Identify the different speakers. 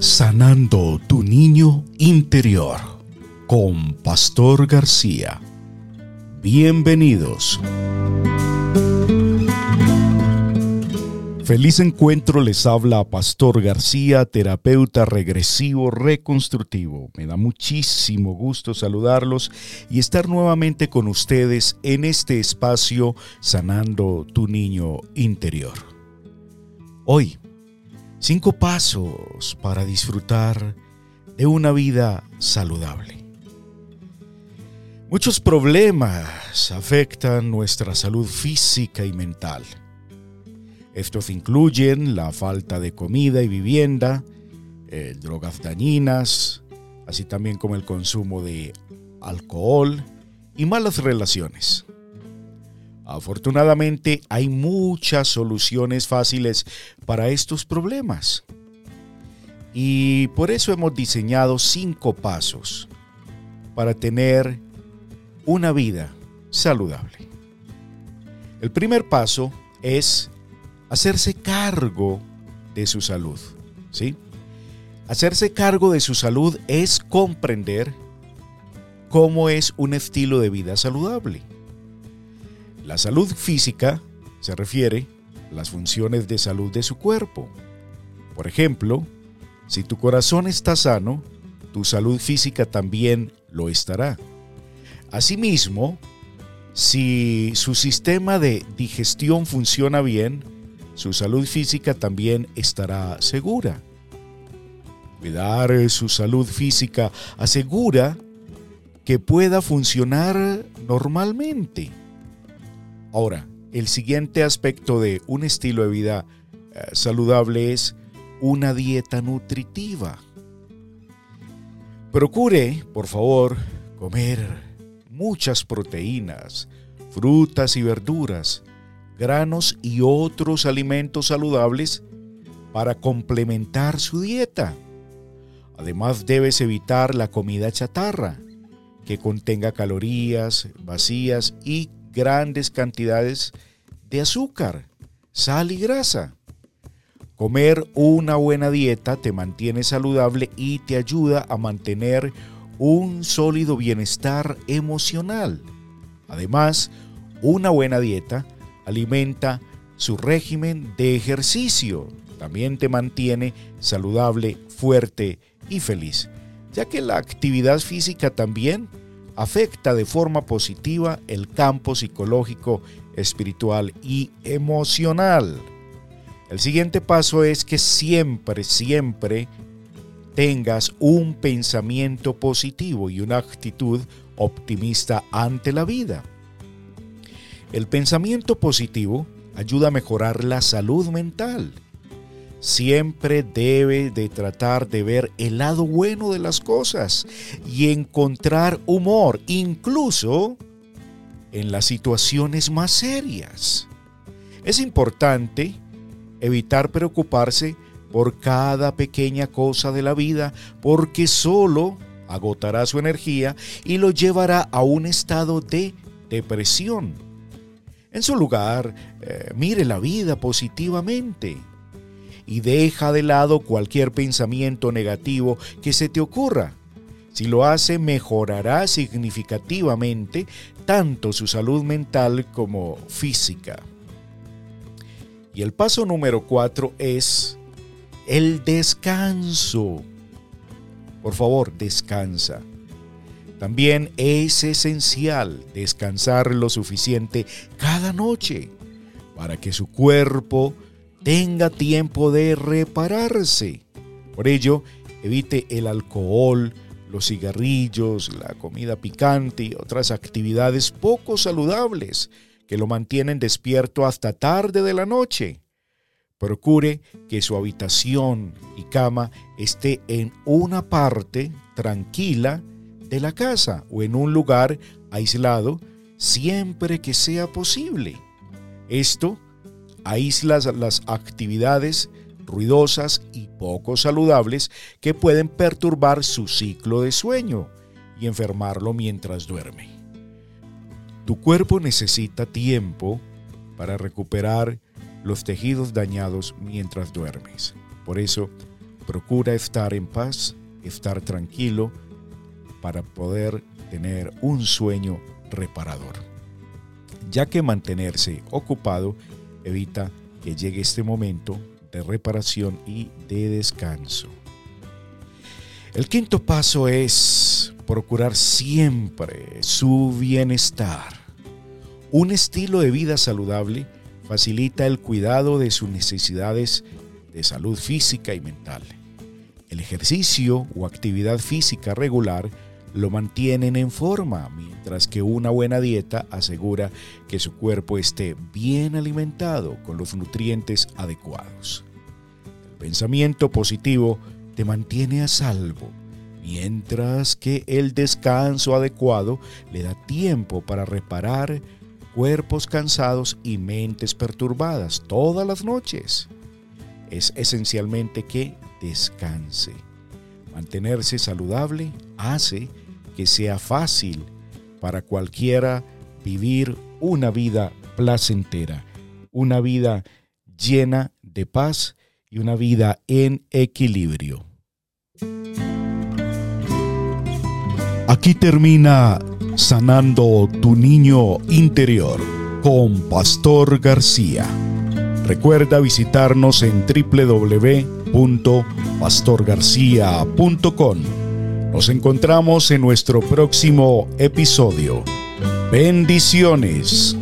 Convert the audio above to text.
Speaker 1: Sanando tu niño interior con Pastor García. Bienvenidos. Feliz encuentro les habla Pastor García, terapeuta regresivo reconstructivo. Me da muchísimo gusto saludarlos y estar nuevamente con ustedes en este espacio Sanando tu niño interior. Hoy, cinco pasos para disfrutar de una vida saludable. Muchos problemas afectan nuestra salud física y mental estos incluyen la falta de comida y vivienda, eh, drogas dañinas, así también como el consumo de alcohol y malas relaciones. Afortunadamente hay muchas soluciones fáciles para estos problemas. Y por eso hemos diseñado cinco pasos para tener una vida saludable. El primer paso es hacerse cargo de su salud. ¿sí? Hacerse cargo de su salud es comprender cómo es un estilo de vida saludable. La salud física se refiere a las funciones de salud de su cuerpo. Por ejemplo, si tu corazón está sano, tu salud física también lo estará. Asimismo, si su sistema de digestión funciona bien, su salud física también estará segura. Cuidar su salud física asegura que pueda funcionar normalmente. Ahora, el siguiente aspecto de un estilo de vida eh, saludable es una dieta nutritiva. Procure, por favor, comer muchas proteínas, frutas y verduras, granos y otros alimentos saludables para complementar su dieta. Además debes evitar la comida chatarra, que contenga calorías vacías y grandes cantidades de azúcar, sal y grasa. Comer una buena dieta te mantiene saludable y te ayuda a mantener un sólido bienestar emocional. Además, una buena dieta alimenta su régimen de ejercicio. También te mantiene saludable, fuerte y feliz, ya que la actividad física también afecta de forma positiva el campo psicológico, espiritual y emocional. El siguiente paso es que siempre, siempre tengas un pensamiento positivo y una actitud optimista ante la vida. El pensamiento positivo ayuda a mejorar la salud mental. Siempre debe de tratar de ver el lado bueno de las cosas y encontrar humor, incluso en las situaciones más serias. Es importante evitar preocuparse por cada pequeña cosa de la vida porque solo agotará su energía y lo llevará a un estado de depresión. En su lugar, eh, mire la vida positivamente y deja de lado cualquier pensamiento negativo que se te ocurra. Si lo hace, mejorará significativamente tanto su salud mental como física. Y el paso número cuatro es el descanso. Por favor, descansa. También es esencial descansar lo suficiente cada noche para que su cuerpo tenga tiempo de repararse. Por ello, evite el alcohol, los cigarrillos, la comida picante y otras actividades poco saludables que lo mantienen despierto hasta tarde de la noche. Procure que su habitación y cama esté en una parte tranquila de la casa o en un lugar aislado siempre que sea posible. Esto aísla las actividades ruidosas y poco saludables que pueden perturbar su ciclo de sueño y enfermarlo mientras duerme. Tu cuerpo necesita tiempo para recuperar los tejidos dañados mientras duermes. Por eso, procura estar en paz, estar tranquilo para poder tener un sueño reparador. Ya que mantenerse ocupado evita que llegue este momento de reparación y de descanso. El quinto paso es procurar siempre su bienestar. Un estilo de vida saludable facilita el cuidado de sus necesidades de salud física y mental. El ejercicio o actividad física regular lo mantienen en forma, mientras que una buena dieta asegura que su cuerpo esté bien alimentado con los nutrientes adecuados. El pensamiento positivo te mantiene a salvo, mientras que el descanso adecuado le da tiempo para reparar cuerpos cansados y mentes perturbadas todas las noches. Es esencialmente que descanse. Mantenerse saludable hace que sea fácil para cualquiera vivir una vida placentera, una vida llena de paz y una vida en equilibrio. Aquí termina Sanando tu niño interior con Pastor García. Recuerda visitarnos en www.pastorgarcia.com. Nos encontramos en nuestro próximo episodio. Bendiciones.